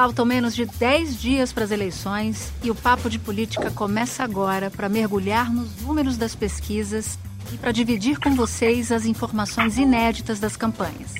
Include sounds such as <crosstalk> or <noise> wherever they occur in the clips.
Faltam menos de 10 dias para as eleições e o Papo de Política começa agora para mergulhar nos números das pesquisas e para dividir com vocês as informações inéditas das campanhas.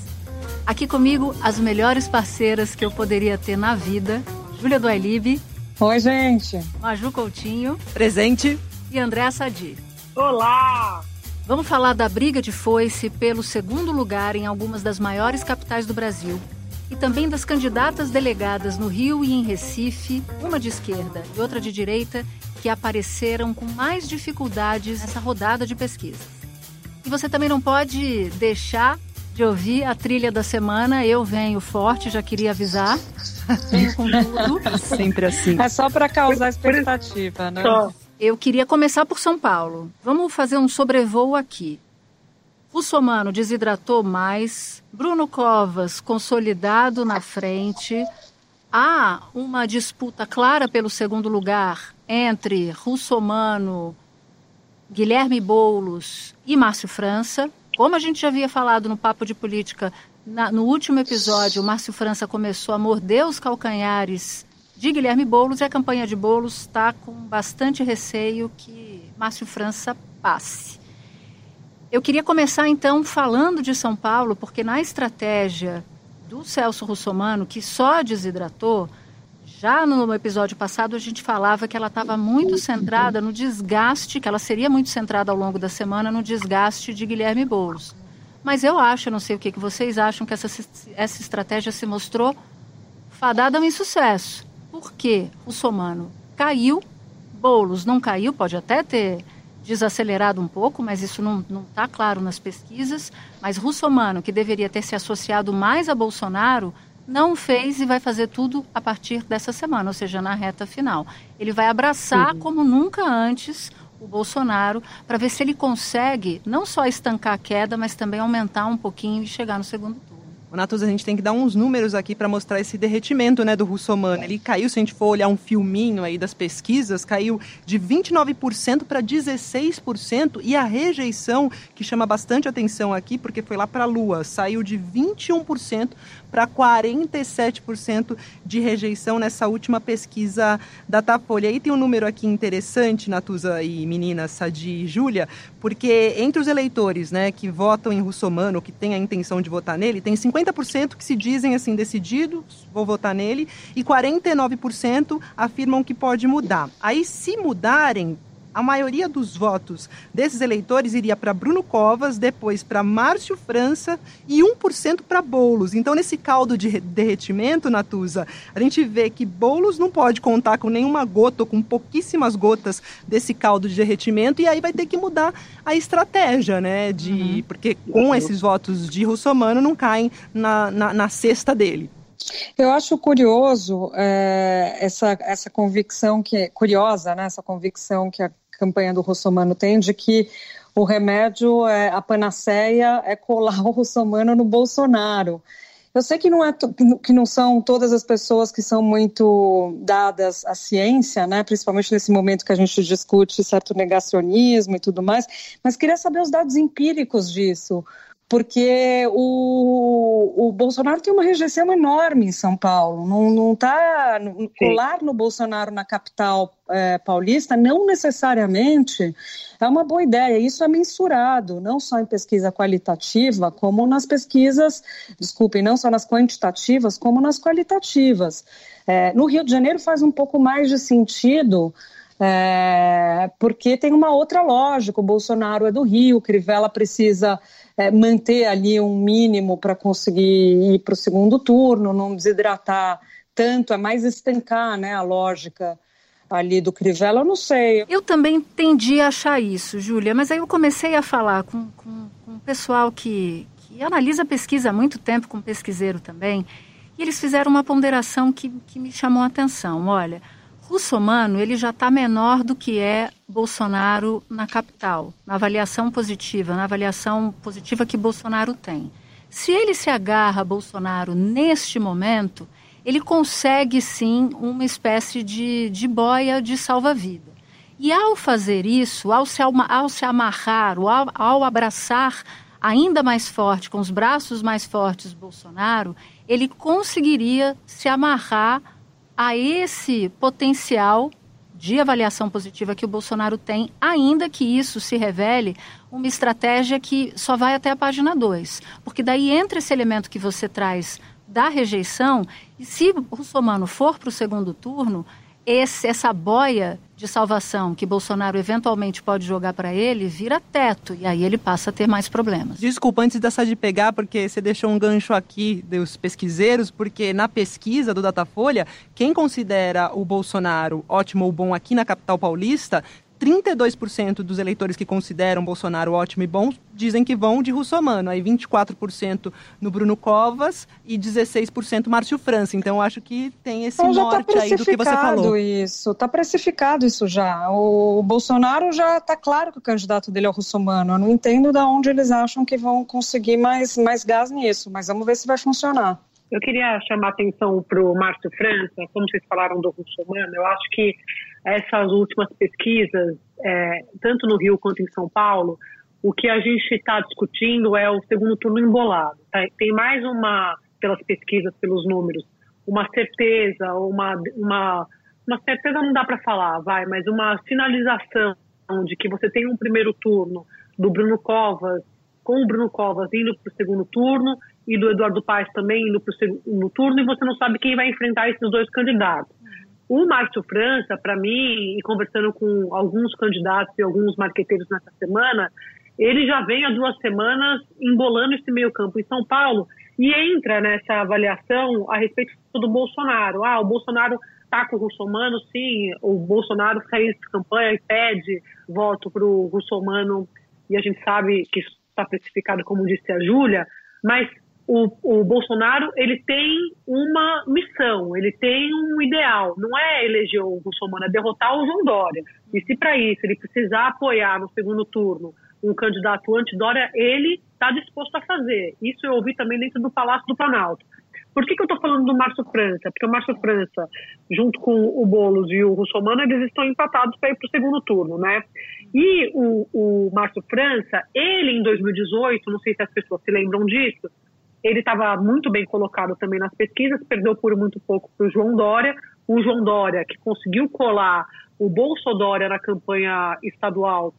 Aqui comigo, as melhores parceiras que eu poderia ter na vida: Júlia do Ailib. Oi, gente. Maju Coutinho. Presente. E André Sadi. Olá! Vamos falar da briga de foice pelo segundo lugar em algumas das maiores capitais do Brasil e também das candidatas delegadas no Rio e em Recife, uma de esquerda e outra de direita, que apareceram com mais dificuldades nessa rodada de pesquisas. E você também não pode deixar de ouvir a trilha da semana. Eu venho forte, já queria avisar. Venho com tudo. Sempre assim. É só para causar expectativa, né? Eu queria começar por São Paulo. Vamos fazer um sobrevoo aqui. Russomano desidratou mais, Bruno Covas consolidado na frente. Há uma disputa clara pelo segundo lugar entre Russomano, Guilherme Boulos e Márcio França. Como a gente já havia falado no Papo de Política, na, no último episódio, o Márcio França começou a morder os calcanhares de Guilherme Boulos e a campanha de Boulos está com bastante receio que Márcio França passe. Eu queria começar então falando de São Paulo, porque na estratégia do Celso Russomano, que só desidratou, já no episódio passado a gente falava que ela estava muito centrada no desgaste, que ela seria muito centrada ao longo da semana no desgaste de Guilherme Boulos. Mas eu acho, não sei o que, que vocês acham, que essa, essa estratégia se mostrou fadada ao insucesso. Por quê? O Somano caiu, Boulos não caiu, pode até ter desacelerado um pouco, mas isso não está claro nas pesquisas. Mas Russomano, que deveria ter se associado mais a Bolsonaro, não fez e vai fazer tudo a partir dessa semana, ou seja, na reta final. Ele vai abraçar, uhum. como nunca antes, o Bolsonaro, para ver se ele consegue não só estancar a queda, mas também aumentar um pouquinho e chegar no segundo Natus, a gente tem que dar uns números aqui para mostrar esse derretimento né, do russomano. Ele caiu, se a gente for olhar um filminho aí das pesquisas, caiu de 29% para 16% e a rejeição, que chama bastante atenção aqui, porque foi lá para a Lua, saiu de 21% para 47% de rejeição nessa última pesquisa da Datafolha. Aí tem um número aqui interessante, Natuza e meninas, Sadi e Júlia, porque entre os eleitores né, que votam em Russomano, que têm a intenção de votar nele, tem 50% que se dizem assim decididos, vou votar nele, e 49% afirmam que pode mudar. Aí, se mudarem, a maioria dos votos desses eleitores iria para Bruno Covas, depois para Márcio França e 1% para Bolos. Então, nesse caldo de derretimento, Natuza, a gente vê que Bolos não pode contar com nenhuma gota ou com pouquíssimas gotas desse caldo de derretimento e aí vai ter que mudar a estratégia, né? De, uhum. Porque com esses votos de Russomano não caem na, na, na cesta dele. Eu acho curioso é, essa, essa convicção que é curiosa, né? Essa convicção que a campanha do Russomano tem de que o remédio, é, a panaceia é colar o Russomano no Bolsonaro. Eu sei que não, é, que não são todas as pessoas que são muito dadas à ciência, né? principalmente nesse momento que a gente discute certo negacionismo e tudo mais, mas queria saber os dados empíricos disso porque o, o Bolsonaro tem uma rejeição enorme em São Paulo. Não está colar no Bolsonaro na capital é, paulista não necessariamente é uma boa ideia. Isso é mensurado, não só em pesquisa qualitativa, como nas pesquisas, desculpem, não só nas quantitativas, como nas qualitativas. É, no Rio de Janeiro faz um pouco mais de sentido. É, porque tem uma outra lógica. O Bolsonaro é do Rio, o Crivella precisa é, manter ali um mínimo para conseguir ir para o segundo turno, não desidratar tanto, é mais estancar né, a lógica ali do Crivella, eu não sei. Eu também tendi a achar isso, Júlia, mas aí eu comecei a falar com, com, com o pessoal que, que analisa pesquisa há muito tempo, com pesquiseiro também, E eles fizeram uma ponderação que, que me chamou a atenção. Olha, Russomano ele já está menor do que é Bolsonaro na capital, na avaliação positiva, na avaliação positiva que Bolsonaro tem. Se ele se agarra a Bolsonaro neste momento, ele consegue sim uma espécie de, de boia de salva-vida. E ao fazer isso, ao se, ao se amarrar, ao, ao abraçar ainda mais forte, com os braços mais fortes Bolsonaro, ele conseguiria se amarrar a esse potencial de avaliação positiva que o Bolsonaro tem, ainda que isso se revele uma estratégia que só vai até a página 2. Porque daí entra esse elemento que você traz da rejeição, e se o Russomano for para o segundo turno, esse, essa boia de salvação que Bolsonaro eventualmente pode jogar para ele vira teto e aí ele passa a ter mais problemas. Desculpa, antes dessa de pegar, porque você deixou um gancho aqui dos pesquiseiros, porque na pesquisa do Datafolha, quem considera o Bolsonaro ótimo ou bom aqui na capital paulista 32% dos eleitores que consideram Bolsonaro ótimo e bom dizem que vão de Russomano, aí 24% no Bruno Covas e 16% Márcio França. Então eu acho que tem esse então, norte tá aí do que você falou. isso, está precificado isso já. O Bolsonaro já está claro que o candidato dele é o Russomano. Eu não entendo de onde eles acham que vão conseguir mais, mais gás nisso, mas vamos ver se vai funcionar. Eu queria chamar atenção para o Márcio França, como vocês falaram do Russomano, eu acho que essas últimas pesquisas, é, tanto no Rio quanto em São Paulo, o que a gente está discutindo é o segundo turno embolado. Tá? Tem mais uma, pelas pesquisas, pelos números, uma certeza, uma, uma, uma certeza não dá para falar, vai, mas uma sinalização de que você tem um primeiro turno do Bruno Covas, com o Bruno Covas indo para o segundo turno e do Eduardo Paes também indo para o segundo turno, e você não sabe quem vai enfrentar esses dois candidatos. O Márcio França, para mim, e conversando com alguns candidatos e alguns marqueteiros nessa semana, ele já vem há duas semanas embolando esse meio campo em São Paulo e entra nessa avaliação a respeito do Bolsonaro. Ah, o Bolsonaro está com o Russomano, sim, o Bolsonaro fez campanha e pede voto para o Russomano e a gente sabe que isso está precificado, como disse a Júlia, mas o, o Bolsonaro ele tem uma missão, ele tem um ideal. Não é eleger o Bolsonaro, é derrotar o João Dória. E se para isso ele precisar apoiar no segundo turno um candidato anti-Dória, ele está disposto a fazer. Isso eu ouvi também dentro do Palácio do Planalto. Por que, que eu estou falando do Márcio França? Porque o Márcio França, junto com o Boulos e o Russomano, eles estão empatados para ir para o segundo turno, né? E o, o Márcio França, ele em 2018, não sei se as pessoas se lembram disso, ele estava muito bem colocado também nas pesquisas, perdeu por muito pouco para o João Dória. O João Dória, que conseguiu colar o Bolso Dória na campanha estadual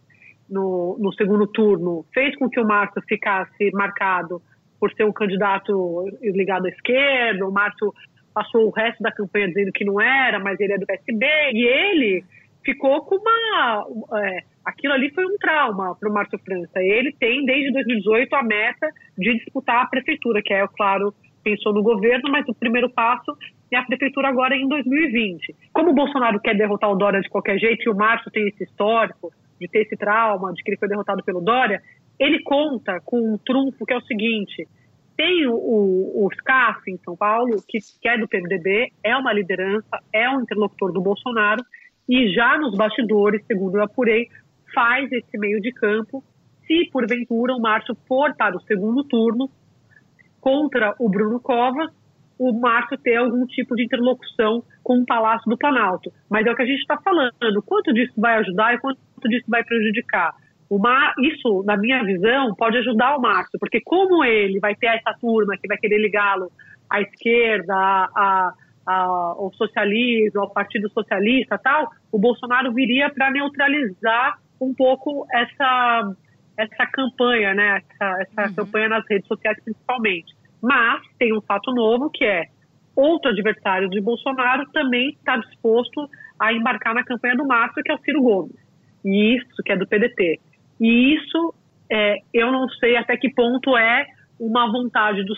no, no segundo turno, fez com que o Márcio ficasse marcado por ser um candidato ligado à esquerda. O Márcio passou o resto da campanha dizendo que não era, mas ele é do PSB. E ele ficou com uma. É, aquilo ali foi um trauma para o Márcio França. Ele tem, desde 2018, a meta de disputar a prefeitura, que é, claro, pensou no governo, mas o primeiro passo é a prefeitura agora em 2020. Como o Bolsonaro quer derrotar o Dória de qualquer jeito, e o Márcio tem esse histórico de ter esse trauma, de que ele foi derrotado pelo Dória, ele conta com um trunfo que é o seguinte. Tem o, o, o SCAF em São Paulo, que, que é do PMDB, é uma liderança, é um interlocutor do Bolsonaro, e já nos bastidores, segundo eu apurei, faz esse meio de campo. Se porventura o Márcio for para o segundo turno contra o Bruno Covas, o Márcio ter algum tipo de interlocução com o Palácio do Planalto. Mas é o que a gente está falando. Quanto disso vai ajudar e quanto disso vai prejudicar? Isso, na minha visão, pode ajudar o Márcio, porque como ele vai ter essa turma que vai querer ligá-lo à esquerda, à, ao socialismo, ao Partido Socialista tal, o Bolsonaro viria para neutralizar um pouco essa, essa campanha, né? Essa, essa uhum. campanha nas redes sociais principalmente. Mas tem um fato novo que é outro adversário de Bolsonaro também está disposto a embarcar na campanha do Márcio, que é o Ciro Gomes. E isso, que é do PDT. E isso, é, eu não sei até que ponto é uma vontade do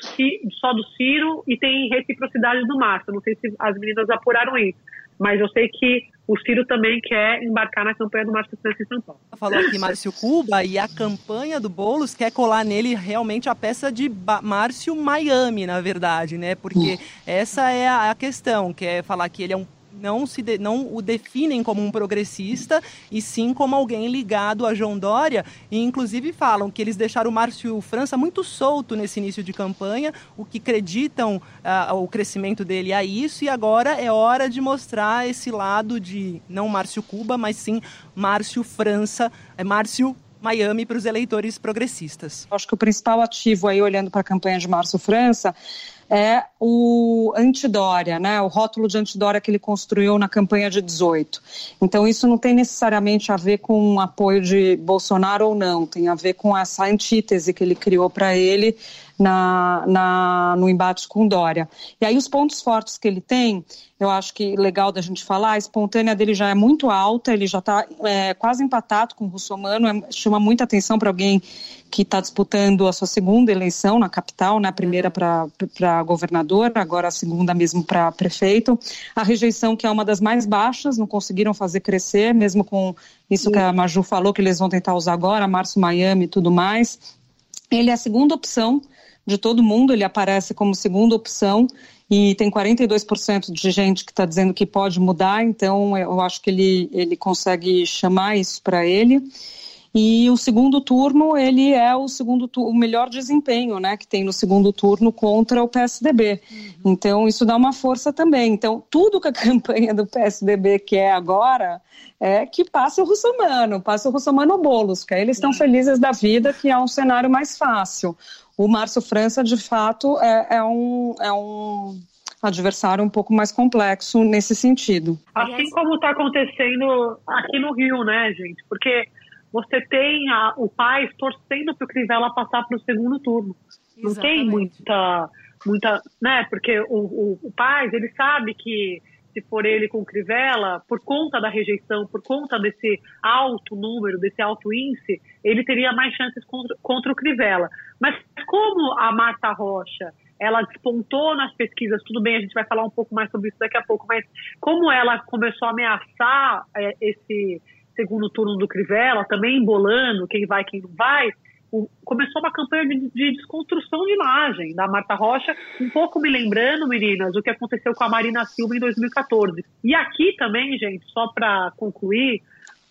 só do Ciro e tem reciprocidade do Márcio. Não sei se as meninas apuraram isso, mas eu sei que o Ciro também quer embarcar na campanha do Márcio França em São Paulo. Falou aqui Márcio Cuba e a campanha do Boulos quer colar nele realmente a peça de Márcio Miami, na verdade, né? Porque essa é a questão, quer falar que ele é um não, se de, não o definem como um progressista, e sim como alguém ligado a João Dória, e inclusive falam que eles deixaram o Márcio França muito solto nesse início de campanha, o que acreditam uh, o crescimento dele a isso, e agora é hora de mostrar esse lado de, não Márcio Cuba, mas sim Márcio França, é Márcio Miami para os eleitores progressistas. Acho que o principal ativo aí, olhando para a campanha de Márcio França, é o antidória, né? O rótulo de antidória que ele construiu na campanha de 18. Então isso não tem necessariamente a ver com o apoio de Bolsonaro ou não, tem a ver com essa antítese que ele criou para ele na, na, no embate com Dória. E aí os pontos fortes que ele tem, eu acho que legal da gente falar, a espontânea dele já é muito alta, ele já está é, quase empatado com o Russomano, é, chama muita atenção para alguém que está disputando a sua segunda eleição na capital, né, a primeira para governador, agora a segunda mesmo para prefeito. A rejeição que é uma das mais baixas, não conseguiram fazer crescer, mesmo com isso que a Maju falou, que eles vão tentar usar agora, Março Miami e tudo mais. Ele é a segunda opção de todo mundo, ele aparece como segunda opção e tem 42% de gente que está dizendo que pode mudar, então eu acho que ele, ele consegue chamar isso para ele. E o segundo turno, ele é o segundo o melhor desempenho, né, que tem no segundo turno contra o PSDB. Uhum. Então isso dá uma força também. Então tudo que a <laughs> campanha do PSDB quer agora é que passe o Russomano, passe o Russomano Bolos, que aí eles estão uhum. felizes da vida, que há um cenário mais fácil. O Márcio França, de fato, é, é um, é um adversário um pouco mais complexo nesse sentido. Assim como está acontecendo aqui no Rio, né, gente? Porque você tem a, o pai torcendo para o Crivella passar para o segundo turno. Não tem muita, muita, né? Porque o, o, o Paz, ele sabe que se for ele com o Crivella, por conta da rejeição, por conta desse alto número, desse alto índice, ele teria mais chances contra, contra o Crivella. Mas como a Marta Rocha, ela despontou nas pesquisas, tudo bem, a gente vai falar um pouco mais sobre isso daqui a pouco, mas como ela começou a ameaçar é, esse segundo turno do Crivella, também embolando quem vai quem não vai, o, começou uma campanha de, de, desconstrução de imagem da Marta Rocha, um pouco me lembrando, meninas, o que aconteceu com a Marina Silva em 2014. E aqui também, gente, só para concluir,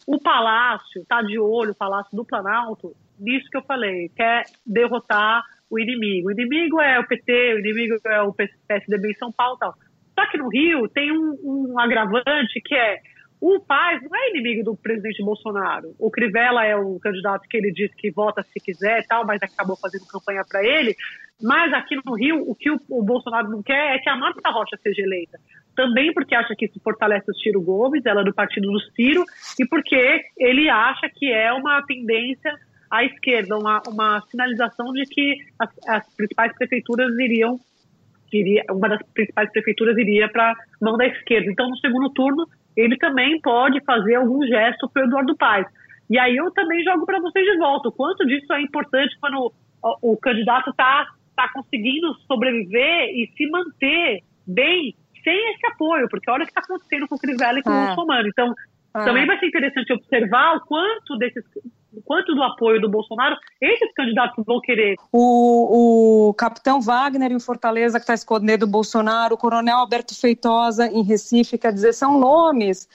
o Palácio está de olho, o Palácio do Planalto, nisso que eu falei, quer derrotar o inimigo. O inimigo é o PT, o inimigo é o PSDB em São Paulo tal. Só que no Rio tem um, um agravante que é o Paz não é inimigo do presidente Bolsonaro. O Crivella é o candidato que ele disse que vota se quiser e tal, mas acabou fazendo campanha para ele. Mas aqui no Rio, o que o, o, Bolsonaro não quer é que a Marta Rocha seja eleita. Também porque acha que isso fortalece o Ciro Gomes, ela é do partido do Ciro, e porque ele acha que é uma tendência à esquerda, uma, uma sinalização de que as, as principais prefeituras iriam iria, uma das principais prefeituras iria para mão da esquerda. Então, no segundo turno, ele também pode fazer algum gesto para o Eduardo Paes. E aí eu também jogo para vocês de volta. O quanto disso é importante quando o, o candidato está tá conseguindo sobreviver e se manter bem sem esse apoio, porque olha o que está acontecendo com o Crivella e com é. o Somano. Então, é. também vai ser interessante observar o quanto desses quanto do apoio do Bolsonaro esses candidatos vão querer. O, o capitão Wagner em Fortaleza, que está escondendo o Bolsonaro, o coronel Alberto Feitosa em Recife, quer dizer, são nomes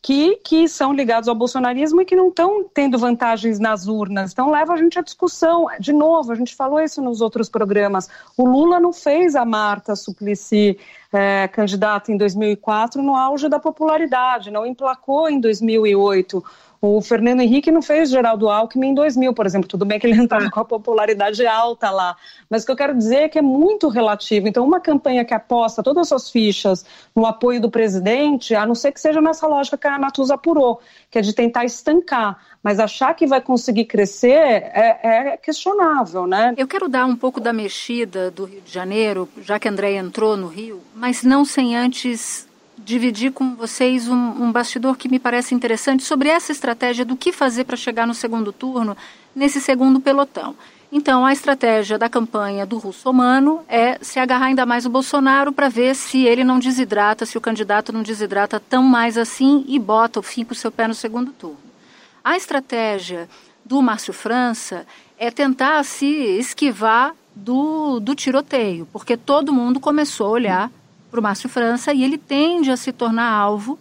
que, que são ligados ao bolsonarismo e que não estão tendo vantagens nas urnas. Então leva a gente à discussão. De novo, a gente falou isso nos outros programas. O Lula não fez a Marta Suplicy é, candidata em 2004 no auge da popularidade, não emplacou em 2008. O Fernando Henrique não fez Geraldo Alckmin em 2000, por exemplo. Tudo bem que ele não estava com a popularidade alta lá, mas o que eu quero dizer é que é muito relativo. Então, uma campanha que aposta todas as suas fichas no apoio do presidente, a não ser que seja nessa lógica que a Natuza apurou, que é de tentar estancar, mas achar que vai conseguir crescer é, é questionável, né? Eu quero dar um pouco da mexida do Rio de Janeiro, já que a André entrou no Rio, mas não sem antes dividir com vocês um, um, bastidor que me parece interessante sobre essa estratégia do que fazer para chegar no segundo turno, nesse segundo pelotão. Então, a estratégia da campanha do russomano é se agarrar ainda mais o Bolsonaro para ver se ele não desidrata, se o candidato não desidrata tão mais assim e bota o fim com o seu pé no segundo turno. A estratégia do Márcio França é tentar se esquivar do, do tiroteio, porque todo mundo começou a olhar para o Márcio França e ele tende a se tornar alvo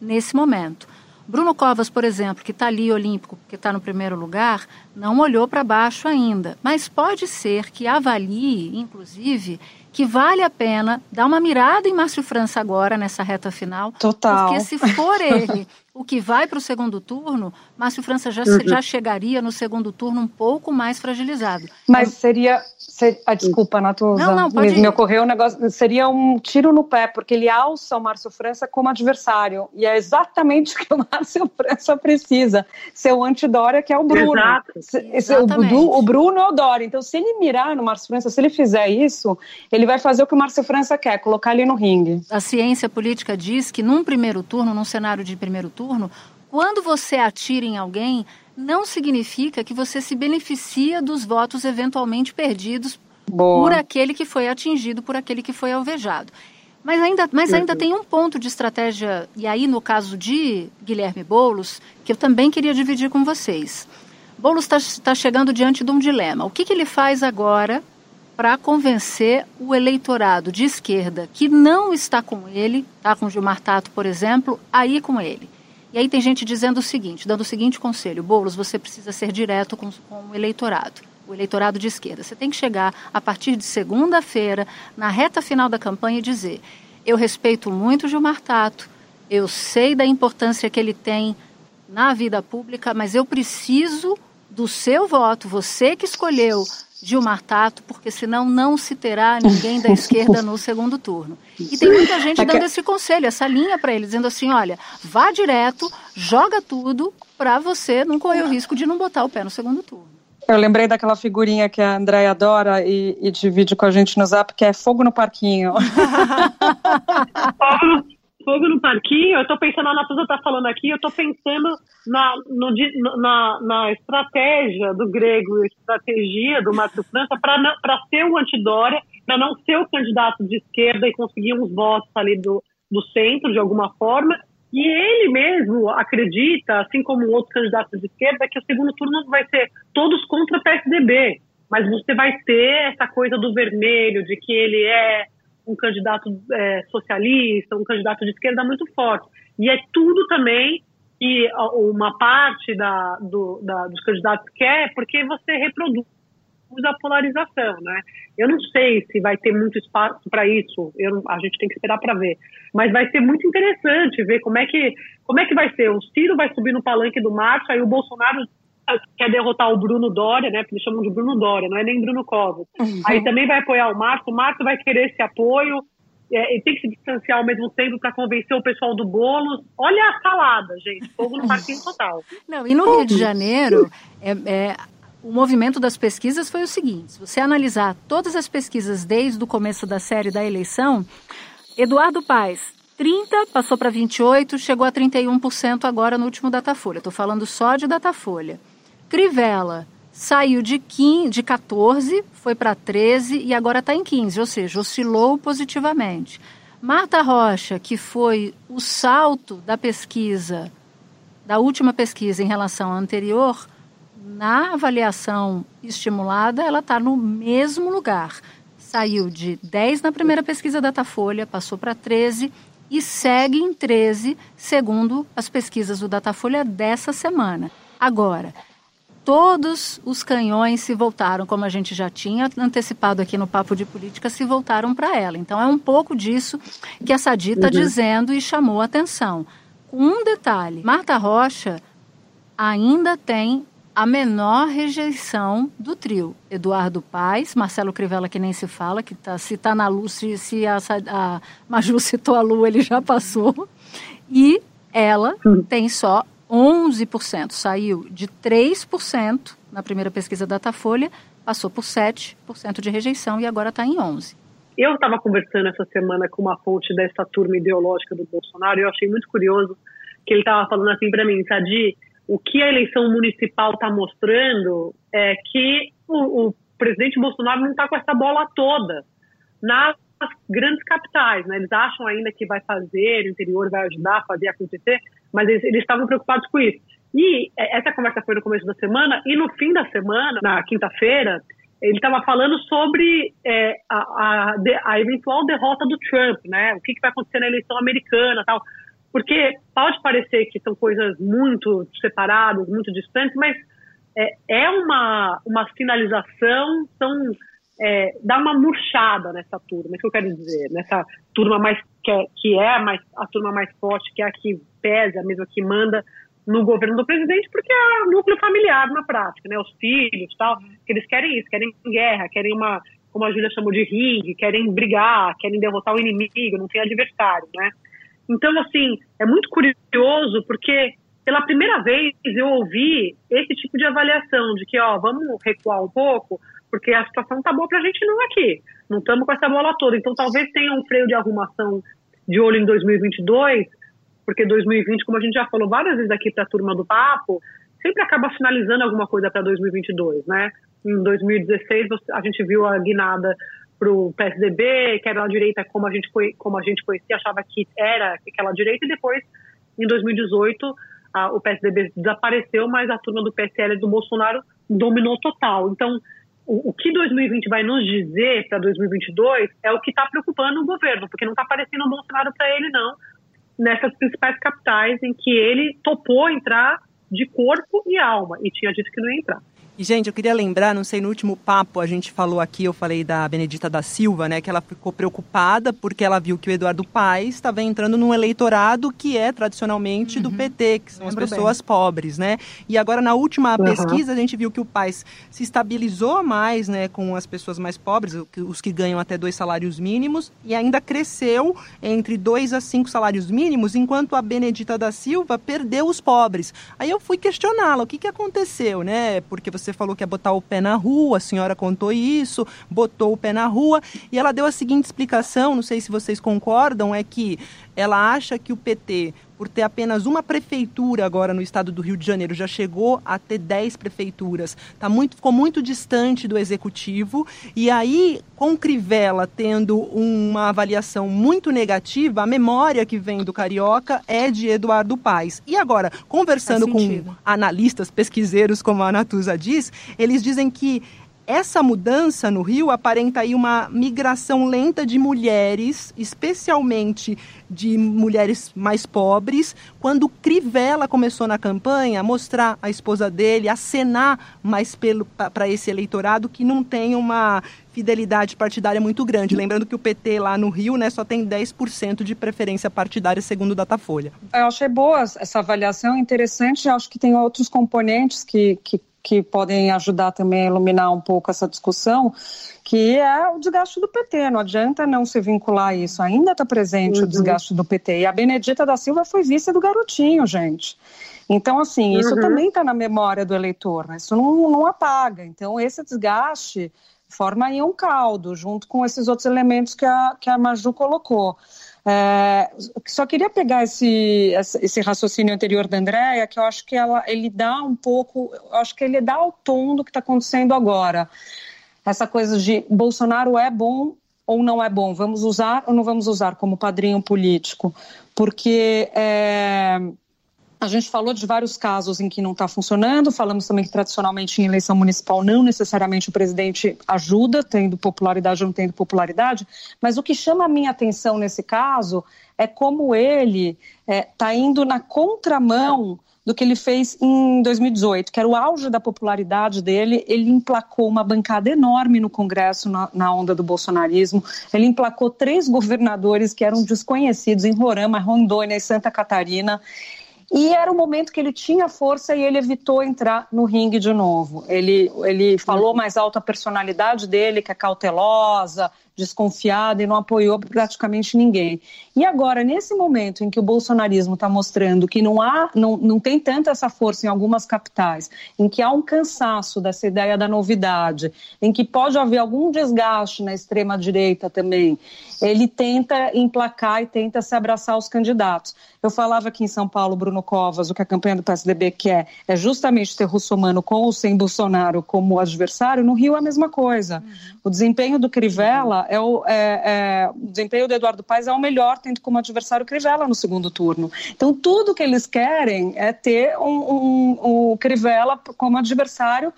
nesse momento. Bruno Covas, por exemplo, que está ali olímpico, que está no primeiro lugar, não olhou para baixo ainda. Mas pode ser que avalie, inclusive, que vale a pena dar uma mirada em Márcio França agora, nessa reta final. Total. Porque se for ele o que vai para o segundo turno, Márcio França já, uhum. já chegaria no segundo turno um pouco mais fragilizado. Mas seria Ser, ah, desculpa, Natuza. Não, não, pode me, me ocorreu um negócio. Seria um tiro no pé, porque ele alça o Márcio França como adversário. E é exatamente o que o <laughs> Márcio França precisa. Ser o antidória, que é o Bruno. Exato. Se, o, o, Bruno é o Dória. Então, se ele mirar no Márcio França, se ele fizer isso, ele vai fazer o que o Márcio França quer, colocar ele no ringue. A ciência política diz que num primeiro turno, num cenário de primeiro turno, quando você atira em alguém, não significa que você se beneficia dos votos eventualmente perdidos Boa. por aquele que foi atingido, por aquele que foi alvejado. Mas ainda, mas ainda tem um ponto de estratégia, e aí no caso de Guilherme Boulos, que eu também queria dividir com vocês. Boulos está tá chegando diante de um dilema. O que, que ele faz agora para convencer o eleitorado de esquerda que não está com ele, tá com Gilmar Tato, por exemplo, a ir com ele? E aí tem gente dizendo o seguinte, dando o seguinte conselho: Boulos, você precisa ser direto com, com o eleitorado o eleitorado de esquerda. Você tem que chegar a partir de segunda-feira, na reta final da campanha, e dizer: eu respeito muito Gilmar Tato, eu sei da importância que ele tem na vida pública, mas eu preciso do seu voto, você que escolheu Gilmar Tato, porque senão não se terá ninguém da <laughs> esquerda no segundo turno. E tem muita gente é dando esse conselho, essa linha para ele, dizendo assim: olha, vá direto, joga tudo para você não correr o risco de não botar o pé no segundo turno. Eu lembrei daquela figurinha que a Andréia adora e, e divide com a gente no zap, que é fogo no parquinho. fogo <laughs> no parquinho, eu estou pensando, a Natuza está falando aqui, eu estou pensando na, no, na, na, estratégia do grego, estratégia do Márcio França para ser o antidória, para não ser o candidato de esquerda e conseguir uns votos ali do, do centro, de alguma forma. E ele mesmo acredita, assim como outros candidatos de esquerda, que o segundo turno vai ser todos contra o PSDB. Mas você vai ter essa coisa do vermelho, de que ele é um candidato é, socialista, um candidato de esquerda muito forte. E é tudo também que uma parte da, do, da, dos candidatos quer, porque você reproduz a polarização, né? Eu não sei se vai ter muito espaço para isso. Eu, a gente tem que esperar para ver. Mas vai ser muito interessante ver como é que como é que vai ser. O Ciro vai subir no palanque do Márcio, aí o Bolsonaro quer derrotar o Bruno Dória, né? Porque eles chamam de Bruno Dória, não é nem Bruno Covas. Uhum. Aí também vai apoiar o Márcio, o Márcio vai querer esse apoio, é, tem que se distanciar ao mesmo tempo para convencer o pessoal do bolo. Olha a salada, gente, fogo no parquinho total. <laughs> Não, e no Rio de Janeiro, é, é, o movimento das pesquisas foi o seguinte: se você analisar todas as pesquisas desde o começo da série da eleição, Eduardo Paes 30, passou para 28, chegou a 31% agora no último Datafolha. Estou falando só de Datafolha. Crivella saiu de, 15, de 14, foi para 13 e agora está em 15, ou seja, oscilou positivamente. Marta Rocha, que foi o salto da pesquisa, da última pesquisa em relação à anterior, na avaliação estimulada, ela está no mesmo lugar. Saiu de 10 na primeira pesquisa da Datafolha, passou para 13 e segue em 13, segundo as pesquisas do Datafolha dessa semana. Agora, todos os canhões se voltaram, como a gente já tinha antecipado aqui no Papo de Política, se voltaram para ela. Então é um pouco disso que a Sadi está uhum. dizendo e chamou a atenção. Um detalhe: Marta Rocha ainda tem a menor rejeição do trio. Eduardo Paes, Marcelo Crivella, que nem se fala, que tá, se está na luz, se, se a, a Maju <laughs> citou a lua, ele já passou. E ela uhum. tem só 11%, saiu de 3% na primeira pesquisa da Datafolha, passou por 7% de rejeição e agora está em 11%. Eu estava conversando essa semana com uma fonte dessa turma ideológica do Bolsonaro e eu achei muito curioso que ele estava falando assim para mim, Sadi, o que a eleição municipal está mostrando é que o, o presidente Bolsonaro não está com essa bola toda nas grandes capitais. Né? Eles acham ainda que vai fazer, o interior vai ajudar a fazer acontecer, mas eles, eles estavam preocupados com isso. E é, essa conversa foi no começo da semana, e no fim da semana, na quinta-feira, ele estava falando sobre é, a, a, a, eventual derrota do Trump, né? O que, que vai acontecer na eleição americana tal. Porque pode parecer que são coisas muito separadas, muito distantes, mas é, é uma, uma sinalização, são, é, dá uma murchada nessa turma, é que eu quero dizer, nessa turma mais que é, que é mais, a turma mais forte, que é a que pesa, a mesma que manda no governo do presidente, porque é núcleo familiar na prática, né? Os filhos tal, que eles querem isso, querem guerra, querem uma, como a Júlia chamou de ringue, querem brigar, querem derrotar o inimigo, não tem adversário, né? Então, assim, é muito curioso porque pela primeira vez eu ouvi esse tipo de avaliação de que, ó, vamos recuar um pouco, porque a situação tá boa pra gente não aqui. Não estamos com essa bola toda. Então, talvez tenha um freio de arrumação de olho em 2022, porque 2020, como a gente já falou várias vezes aqui para a turma do papo, sempre acaba finalizando alguma coisa para 2022, né? Em 2016 a gente viu a guinada para o PSDB, que era a direita como a gente foi, como a gente conhecia, achava que era aquela direita, e depois em 2018 a, o PSDB desapareceu, mas a turma do PSL do Bolsonaro dominou total. Então o, que 2020 vai nos dizer para 2022 é o que está preocupando o governo, porque não está aparecendo um Bolsonaro para ele não nessas principais capitais em que ele topou entrar de corpo e alma e tinha dito que não ia entrar. E, gente, eu queria lembrar, não sei, no último papo a gente falou aqui, eu falei da Benedita da Silva, né, que ela ficou preocupada porque ela viu que o Eduardo Paes estava entrando num eleitorado que é tradicionalmente uhum. do PT, que são Lembro as pessoas bem. pobres, né? E agora, na última uhum. pesquisa, a gente viu que o Paes se estabilizou mais, né, com as pessoas mais pobres, os que ganham até dois salários mínimos, e ainda cresceu entre dois a cinco salários mínimos, enquanto a Benedita da Silva perdeu os pobres. Aí eu fui questioná-la, o que, que aconteceu, né? Porque você você falou que ia botar o pé na rua, a senhora contou isso, botou o pé na rua, e ela deu a seguinte explicação, não sei se vocês concordam, é que ela acha que o PT, por ter apenas uma prefeitura agora no estado do Rio de Janeiro, já chegou a ter 10 prefeituras. Tá muito, ficou muito distante do executivo. E aí, com Crivella tendo uma avaliação muito negativa, a memória que vem do Carioca é de Eduardo Paes. E agora, conversando com analistas, pesquiseiros, como a Natuza diz, eles dizem que essa mudança no Rio aparenta aí uma migração lenta de mulheres, especialmente de mulheres mais pobres, quando Crivella começou na campanha a mostrar a esposa dele, acenar mais para esse eleitorado que não tem uma fidelidade partidária muito grande. Lembrando que o PT lá no Rio né, só tem 10% de preferência partidária, segundo o Datafolha. Eu achei boa essa avaliação, interessante. Acho que tem outros componentes que, que que podem ajudar também a iluminar um pouco essa discussão, que é o desgaste do PT. Não adianta não se vincular a isso. Ainda está presente uhum. o desgaste do PT. E a Benedita da Silva foi vice do garotinho, gente. Então, assim, isso uhum. também está na memória do eleitor, né? isso não, não apaga. Então, esse desgaste forma aí um caldo, junto com esses outros elementos que a, que a Maju colocou. É, só queria pegar esse, esse raciocínio anterior da Andréia, que eu acho que ela, ele dá um pouco, eu acho que ele dá o tom do que está acontecendo agora. Essa coisa de Bolsonaro é bom ou não é bom, vamos usar ou não vamos usar como padrinho político, porque é, a gente falou de vários casos em que não está funcionando, falamos também que tradicionalmente em eleição municipal não necessariamente o presidente ajuda, tendo popularidade ou não tendo popularidade, mas o que chama a minha atenção nesse caso é como ele está é, tá indo na contramão do que ele fez em 2018, que era o auge da popularidade dele. Ele emplacou uma bancada enorme no Congresso na, na, onda do bolsonarismo. Ele emplacou três governadores que eram desconhecidos em Roraima, Rondônia e Santa Catarina. E era o momento que ele tinha força e ele evitou entrar no ringue de novo. Ele, ele falou mais alto a personalidade dele, que é cautelosa, desconfiada e não apoiou praticamente ninguém. E agora, nesse momento em que o bolsonarismo está mostrando que não há, não, não tem tanta essa força em algumas capitais, em que há um cansaço dessa ideia da novidade, em que pode haver algum desgaste na extrema direita também, ele tenta emplacar e tenta se abraçar aos candidatos. Eu falava aqui em São Paulo, Bruno Covas, o que a campanha do PSDB quer é justamente ter Russomano com ou sem Bolsonaro como adversário. No Rio é a mesma coisa. Uhum. O desempenho do Crivella é o, é, é, o desempenho do Eduardo Paes é o melhor, tendo como adversário o Crivella no segundo turno. Então, tudo que eles querem é ter um, um, um Crivella como adversário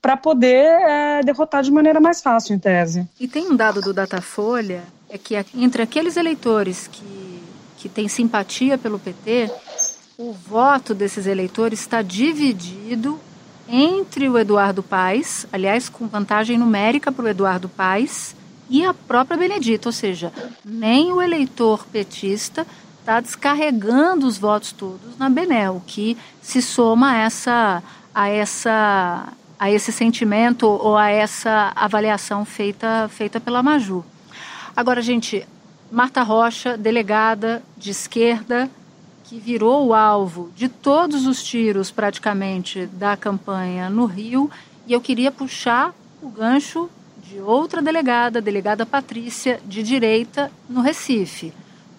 para poder é, derrotar de maneira mais fácil, em tese. E tem um dado do Datafolha, é que entre aqueles eleitores que, que têm simpatia pelo PT, o voto desses eleitores está dividido entre o Eduardo Paes, aliás, com vantagem numérica para o Eduardo Paes, e a própria Benedita, ou seja, nem o eleitor petista está descarregando os votos todos na Benel, que se soma a essa, a essa a esse sentimento ou a essa avaliação feita, feita pela Maju. Agora, gente, Marta Rocha, delegada de esquerda, que virou o alvo de todos os tiros praticamente da campanha no Rio, e eu queria puxar o gancho de outra delegada, a delegada Patrícia, de direita, no Recife,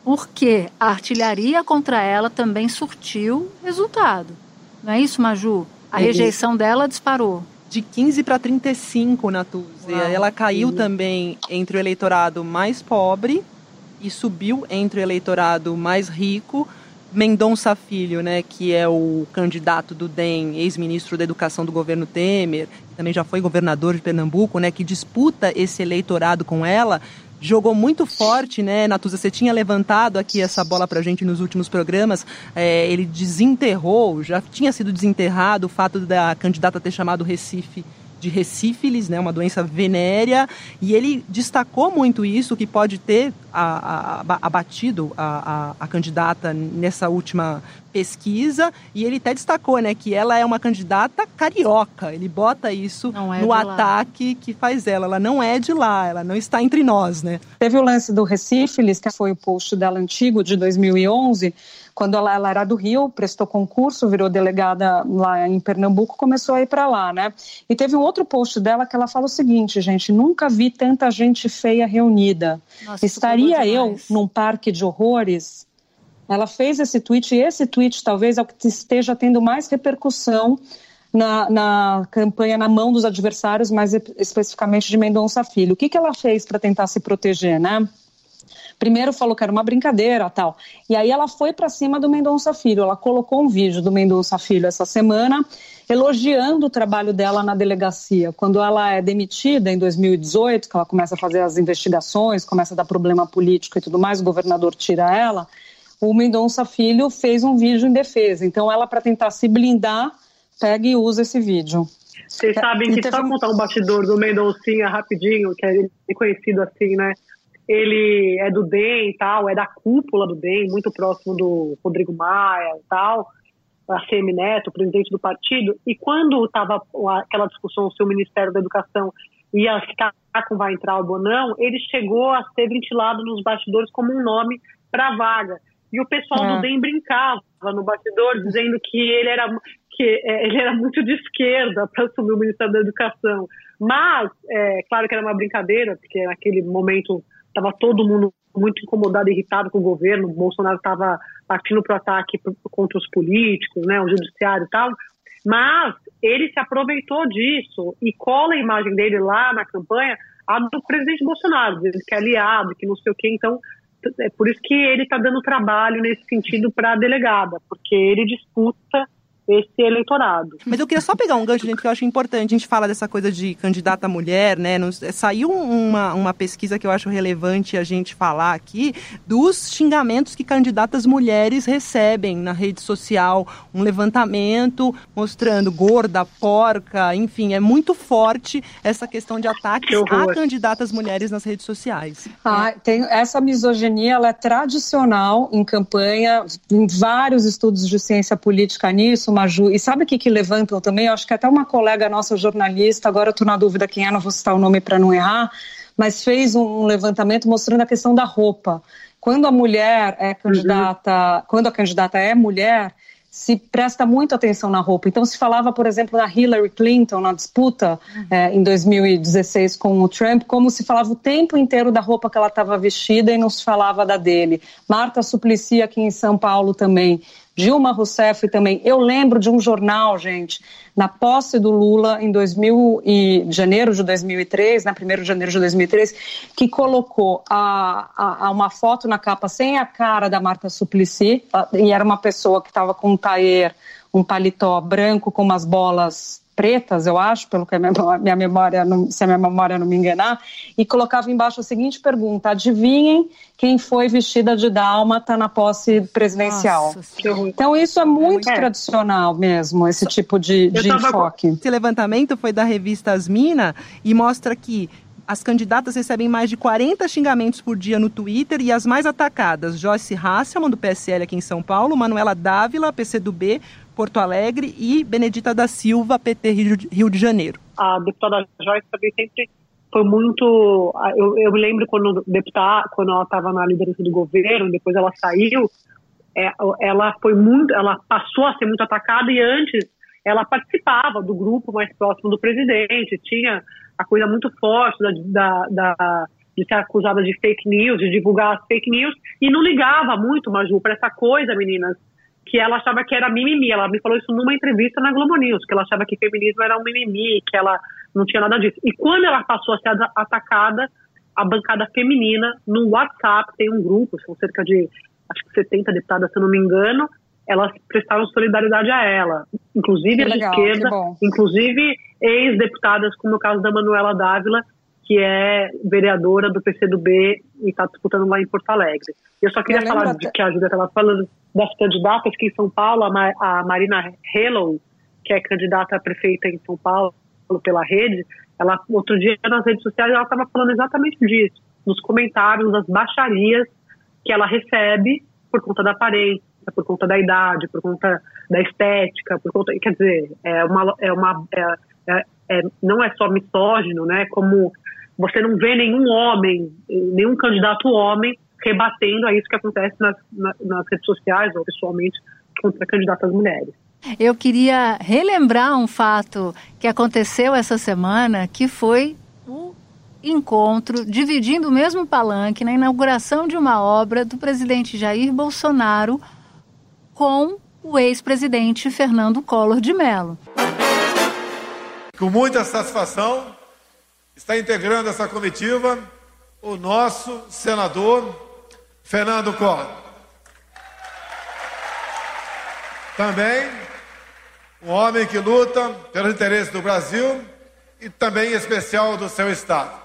porque a artilharia contra ela também surtiu resultado. Não é isso, Maju? A é rejeição dela disparou de 15 para 35 na Tuzia. Ela caiu também entre o eleitorado mais pobre e subiu entre o eleitorado mais rico. Mendonça Filho, né, que é o candidato do DEM, ex-ministro da Educação do governo Temer, também já foi governador de Pernambuco, né, que disputa esse eleitorado com ela, jogou muito forte, né, Natuza? Você tinha levantado aqui essa bola pra gente nos últimos programas. É, ele desenterrou, já tinha sido desenterrado o fato da candidata ter chamado Recife de recífilis, né, uma doença venérea, e ele destacou muito isso, que pode ter a, a, abatido a, a, candidata nessa última pesquisa, e ele até destacou né, que ela é uma candidata carioca, ele bota isso é no ataque que faz ela, ela não é de lá, ela não está entre nós. Né? Teve o lance do recífilis, que foi o post dela antigo, de 2011, quando ela, ela, era do Rio, prestou concurso, virou delegada lá em Pernambuco, começou a ir para lá, né? E teve um outro post dela que ela fala o seguinte, gente: nunca vi tanta gente feia reunida. Nossa, Estaria eu num parque de horrores? Ela fez esse tweet e esse tweet talvez é o que esteja tendo mais repercussão na, na, campanha na mão dos adversários, mais especificamente de Mendonça Filho. O que, que ela fez para tentar se proteger, né? Primeiro falou que era uma brincadeira, tal. E aí ela foi para cima do Mendonça Filho. Ela colocou um vídeo do Mendonça Filho essa semana elogiando o trabalho dela na delegacia. Quando ela é demitida em 2018, que ela começa a fazer as investigações, começa a dar problema político e tudo mais, o governador tira ela. O Mendonça Filho fez um vídeo em defesa. Então ela para tentar se blindar, pega e usa esse vídeo. Vocês sabem que teve... só contar um bastidor do Mendoncinha rapidinho, que é conhecido assim, né? Ele é do DEM e tal, é da cúpula do DEM, muito próximo do Rodrigo Maia e tal, a CM Neto, presidente do partido, e quando estava aquela discussão se o Ministério da Educação ia ficar com vai entrar ou não, ele chegou a ser ventilado nos bastidores como um nome para a vaga. E o pessoal é. do DEM brincava no bastidor, dizendo que ele era, que, é, ele era muito de esquerda para assumir o Ministério da Educação. Mas, é, claro que era uma brincadeira, porque naquele momento estava todo mundo muito incomodado, irritado com o governo, o Bolsonaro estava partindo para o ataque contra os políticos, né, o judiciário e tal, mas ele se aproveitou disso e cola a imagem dele lá na campanha a do presidente Bolsonaro, dizendo que é aliado, que não sei o quê, então é por isso que ele está dando trabalho nesse sentido para a delegada, porque ele disputa esse eleitorado. Mas eu queria só pegar um gancho, gente, que eu acho importante. A gente fala dessa coisa de candidata mulher, né? saiu uma, uma pesquisa que eu acho relevante a gente falar aqui dos xingamentos que candidatas mulheres recebem na rede social. Um levantamento mostrando gorda, porca, enfim, é muito forte essa questão de ataques a candidatas mulheres nas redes sociais. Ah, tem, essa misoginia ela é tradicional em campanha, em vários estudos de ciência política nisso Maju. E sabe o que, que levantam também? Eu acho que até uma colega nossa jornalista, agora estou na dúvida quem é, não vou citar o nome para não errar, mas fez um levantamento mostrando a questão da roupa. Quando a mulher é candidata, uhum. quando a candidata é mulher, se presta muito atenção na roupa. Então, se falava, por exemplo, da Hillary Clinton na disputa uhum. é, em 2016 com o Trump, como se falava o tempo inteiro da roupa que ela estava vestida e não se falava da dele. Marta Suplicy aqui em São Paulo também. Dilma Rousseff também. Eu lembro de um jornal, gente, na posse do Lula em 2000 e janeiro de 2003, na né, 1 de janeiro de 2003, que colocou a, a, a, uma foto na capa sem a cara da Marta Suplicy, e era uma pessoa que estava com um taier, um paletó branco com umas bolas pretas, eu acho, pelo que a <laughs> minha memória, não, se a minha memória não me enganar, e colocava embaixo a seguinte pergunta: adivinhem quem foi vestida de dálmata na posse presidencial. Nossa, então isso é muito é. tradicional mesmo, esse tipo de, de enfoque. Esse levantamento foi da revista Asmina e mostra que as candidatas recebem mais de 40 xingamentos por dia no Twitter e as mais atacadas, Joyce Hasselman, do PSL aqui em São Paulo, Manuela Dávila, PCdoB, Porto Alegre e Benedita da Silva, PT Rio de Janeiro. A deputada Joyce também sempre foi muito. Eu, eu me lembro quando deputada, quando ela estava na liderança do governo, depois ela saiu, é, ela foi muito, ela passou a ser muito atacada e antes ela participava do grupo mais próximo do presidente, tinha a coisa muito forte da, da, da de ser acusada de fake news, de divulgar as fake news, e não ligava muito, Maju, para essa coisa, meninas, que ela achava que era mimimi. Ela me falou isso numa entrevista na Globo News, que ela achava que feminismo era um mimimi, que ela não tinha nada disso. E quando ela passou a ser atacada, a bancada feminina, no WhatsApp, tem um grupo, são cerca de, acho que 70 deputadas, se eu não me engano, elas prestaram solidariedade a ela, inclusive a de esquerda, inclusive ex-deputadas, como o caso da Manuela Dávila, que é vereadora do PCdoB e está disputando lá em Porto Alegre. Eu só queria eu falar de que a Júlia estava falando das candidatas que em São Paulo, a, a Marina Hello, que é candidata a prefeita em São Paulo pela rede, ela outro dia nas redes sociais ela estava falando exatamente disso, nos comentários das baixarias que ela recebe por conta da aparência, por conta da idade, por conta da estética, por conta, quer dizer, é uma, é uma é, é, é, não é só misógino, né? Como você não vê nenhum homem, nenhum candidato homem rebatendo a isso que acontece nas, nas redes sociais ou pessoalmente contra candidatas mulheres. Eu queria relembrar um fato que aconteceu essa semana, que foi o encontro, dividindo o mesmo palanque, na inauguração de uma obra do presidente Jair Bolsonaro com o ex-presidente Fernando Collor de Mello. Com muita satisfação, está integrando essa comitiva o nosso senador Fernando Collor. Também um homem que luta pelo interesse do Brasil e também em especial do seu Estado.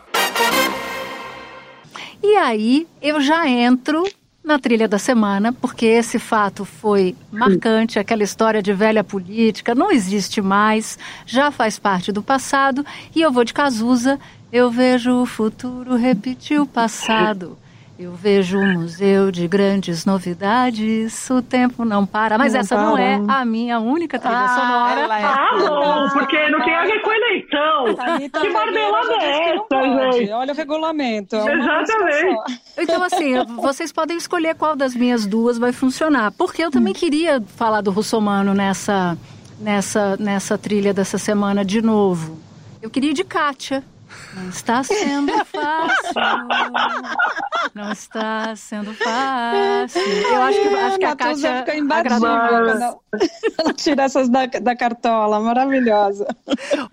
E aí eu já entro na trilha da semana, porque esse fato foi marcante, aquela história de velha política não existe mais, já faz parte do passado, e eu vou de Cazuza, eu vejo o futuro repetir o passado. Eu vejo um museu de grandes novidades, o tempo não para. Mas não essa para. não é a minha única trilha ah, sonora. É. Ah, não, porque não tem a ver com eleição. Tá que marmelada é essa, gente? Olha o regulamento. É Exatamente. Então, assim, vocês podem escolher qual das minhas duas vai funcionar. Porque eu também queria falar do Russomano nessa, nessa, nessa trilha dessa semana de novo. Eu queria ir de Kátia. Não está sendo fácil. Não está sendo fácil. Eu acho que, acho que a Kátia fica imbatível quando tira essas da, da cartola. Maravilhosa.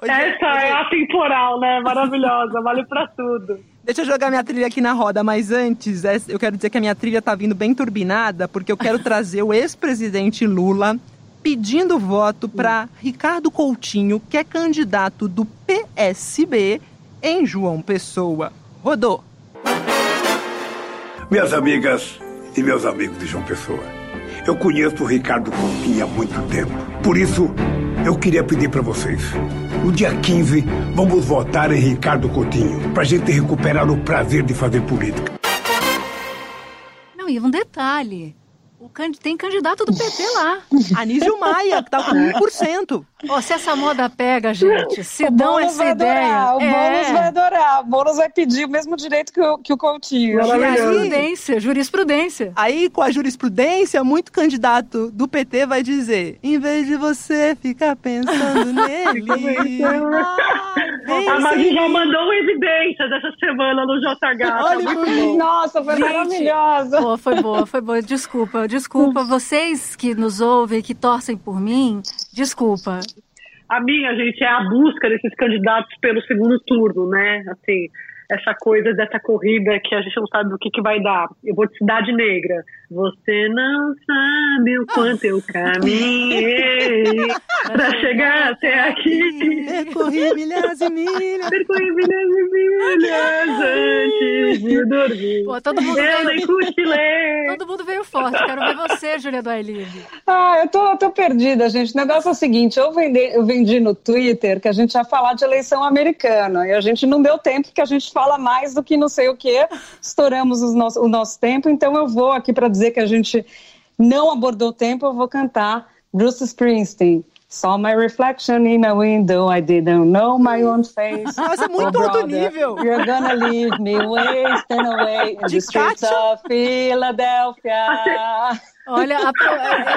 Essa é atemporal, né? Maravilhosa. Vale pra tudo. Deixa eu jogar minha trilha aqui na roda, mas antes, eu quero dizer que a minha trilha tá vindo bem turbinada, porque eu quero trazer o ex-presidente Lula pedindo voto para Ricardo Coutinho, que é candidato do PSB em João Pessoa. Rodou. Minhas amigas e meus amigos de João Pessoa, eu conheço o Ricardo Coutinho há muito tempo. Por isso, eu queria pedir para vocês. No dia 15, vamos votar em Ricardo Coutinho, para a gente recuperar o prazer de fazer política. Não, e um detalhe. Tem candidato do PT lá. <laughs> Anísio Maia, que tá com 1%. Oh, se essa moda pega, gente, se o dão essa ideia. adorar, o é. Boulos vai adorar. O Boulos vai pedir o mesmo direito que o, que o Coutinho. Jurisprudência, jurisprudência. Aí, com a jurisprudência, muito candidato do PT vai dizer: em vez de você ficar pensando <laughs> nele. a Maggie já mandou evidências essa semana no JH. Olha, muito bom. Nossa, foi Gente, maravilhosa. Pô, foi boa, foi boa. Desculpa, desculpa. Vocês que nos ouvem, que torcem por mim, desculpa. A minha, gente, é a busca desses candidatos pelo segundo turno, né? Assim, essa coisa dessa corrida que a gente não sabe o que, que vai dar. Eu vou de Cidade Negra. Você não sabe o quanto eu caminhei pra chegar até aqui. Percorri milhas e milhas. Percorri milhas e milhas antes de dormir. Pô, todo mundo eu veio... nem cochilei. Todo mundo veio forte. Quero ver você, Julia do. Ah, eu tô, eu tô perdida, gente. O negócio é o seguinte: eu vendi, eu vendi no Twitter que a gente ia falar de eleição americana e a gente não deu tempo, porque a gente fala mais do que não sei o que. Estouramos nosso, o nosso tempo, então eu vou aqui para dizer que a gente não abordou o tempo. Eu vou cantar Bruce Springsteen. Saw my reflection in a window, I didn't know my own face. <laughs> Nossa, é muito oh, alto brother, nível. You're gonna leave me wasting away in the streets of Philadelphia. Olha, a,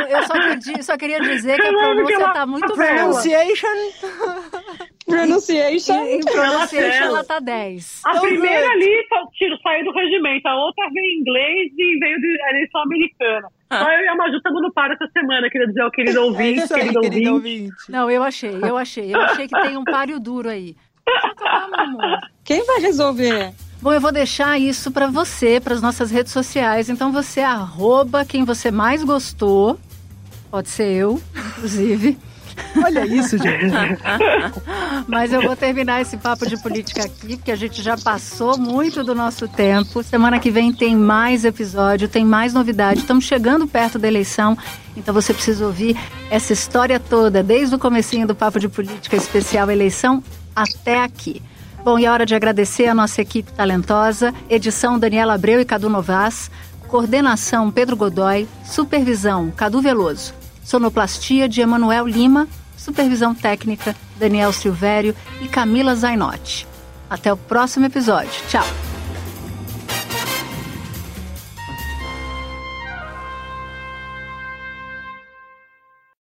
eu, eu só, queria, só, queria dizer que a pronúncia está muito boa. Pronunciation. Pronunciation. Em pronunciation ela tá 10. A primeira ali tiro, saiu do regimento, a outra veio em inglês e veio de eleição americana. Ah. Só eu e a Maju estamos no par essa semana, queria dizer ao querido ouvinte, é aí, querido, querido ouvinte. ouvinte. Não, eu achei, eu achei. Eu achei que tem um páreo duro aí. Deixa eu acabar, meu amor. Quem vai resolver? Bom, eu vou deixar isso para você, para as nossas redes sociais. Então você arroba quem você mais gostou. Pode ser eu, inclusive. Olha isso, gente. <laughs> Mas eu vou terminar esse papo de política aqui, porque a gente já passou muito do nosso tempo. Semana que vem tem mais episódio, tem mais novidade. Estamos chegando perto da eleição, então você precisa ouvir essa história toda, desde o comecinho do Papo de Política Especial Eleição até aqui. Bom, e é hora de agradecer a nossa equipe talentosa, edição Daniela Abreu e Cadu Novas, coordenação Pedro Godoy, supervisão Cadu Veloso, sonoplastia de Emanuel Lima, supervisão técnica Daniel Silvério e Camila Zainotti. Até o próximo episódio. Tchau!